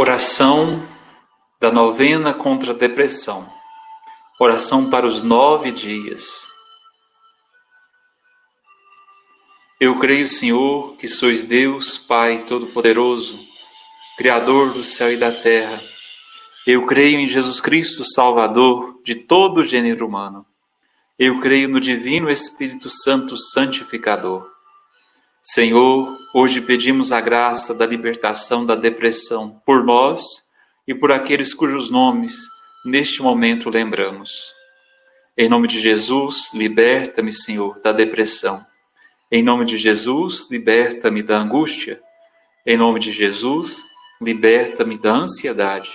Oração da novena contra a depressão. Oração para os nove dias. Eu creio, Senhor, que sois Deus, Pai Todo-Poderoso, Criador do céu e da terra. Eu creio em Jesus Cristo, Salvador de todo o gênero humano. Eu creio no Divino Espírito Santo Santificador. Senhor, hoje pedimos a graça da libertação da depressão por nós e por aqueles cujos nomes neste momento lembramos. Em nome de Jesus, liberta-me, Senhor, da depressão. Em nome de Jesus, liberta-me da angústia. Em nome de Jesus, liberta-me da ansiedade.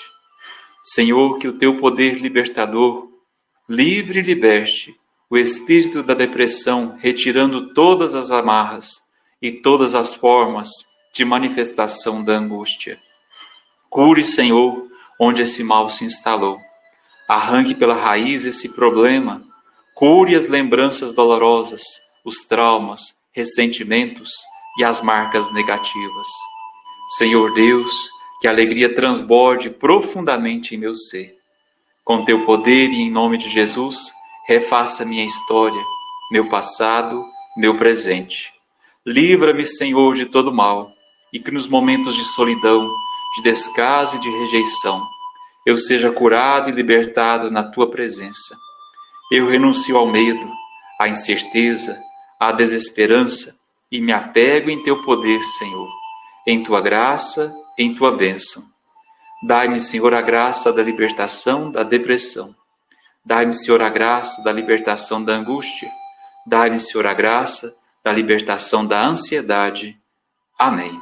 Senhor, que o teu poder libertador livre e liberte o espírito da depressão, retirando todas as amarras e todas as formas de manifestação da angústia. Cure, Senhor, onde esse mal se instalou. Arranque pela raiz esse problema. Cure as lembranças dolorosas, os traumas, ressentimentos e as marcas negativas. Senhor Deus, que a alegria transborde profundamente em meu ser. Com teu poder e em nome de Jesus, refaça minha história, meu passado, meu presente. Livra-me, Senhor, de todo mal, e que nos momentos de solidão, de descaso e de rejeição, eu seja curado e libertado na tua presença. Eu renuncio ao medo, à incerteza, à desesperança e me apego em teu poder, Senhor, em tua graça, em tua bênção. Dai-me, Senhor, a graça da libertação da depressão. Dai-me, Senhor, a graça da libertação da angústia. Dai-me, Senhor, a graça da libertação da ansiedade. Amém.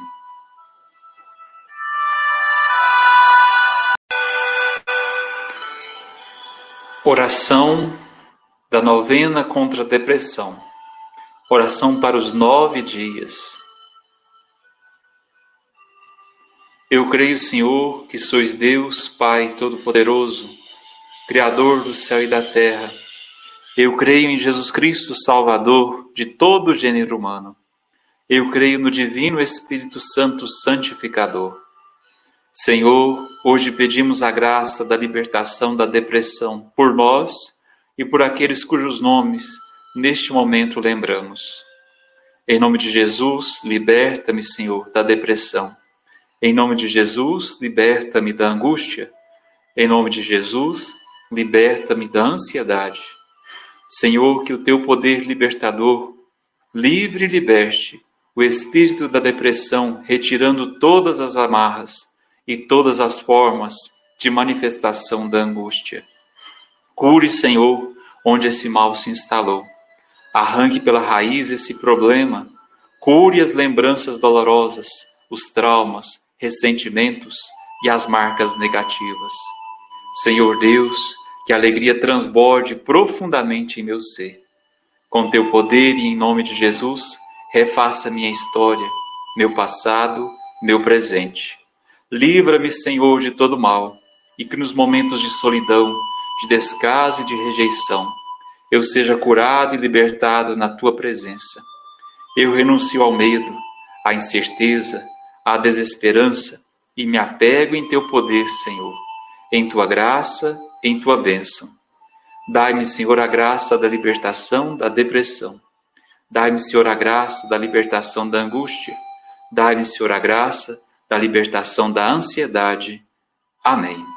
Oração da novena contra a depressão. Oração para os nove dias. Eu creio, Senhor, que sois Deus, Pai Todo-Poderoso, Criador do céu e da terra eu creio em Jesus Cristo, Salvador de todo o gênero humano. Eu creio no Divino Espírito Santo Santificador. Senhor, hoje pedimos a graça da libertação da depressão por nós e por aqueles cujos nomes neste momento lembramos. Em nome de Jesus, liberta-me, Senhor, da depressão. Em nome de Jesus, liberta-me da angústia. Em nome de Jesus, liberta-me da ansiedade. Senhor, que o teu poder libertador livre e liberte o espírito da depressão, retirando todas as amarras e todas as formas de manifestação da angústia. Cure, Senhor, onde esse mal se instalou. Arranque pela raiz esse problema. Cure as lembranças dolorosas, os traumas, ressentimentos e as marcas negativas. Senhor Deus, que a alegria transborde profundamente em meu ser. Com teu poder e em nome de Jesus, refaça minha história, meu passado, meu presente. Livra-me, Senhor, de todo mal, e que nos momentos de solidão, de descaso e de rejeição, eu seja curado e libertado na tua presença. Eu renuncio ao medo, à incerteza, à desesperança e me apego em teu poder, Senhor, em tua graça em tua bênção. Dai-me, Senhor, a graça da libertação da depressão. Dai-me, Senhor, a graça da libertação da angústia. Dai-me, Senhor, a graça da libertação da ansiedade. Amém.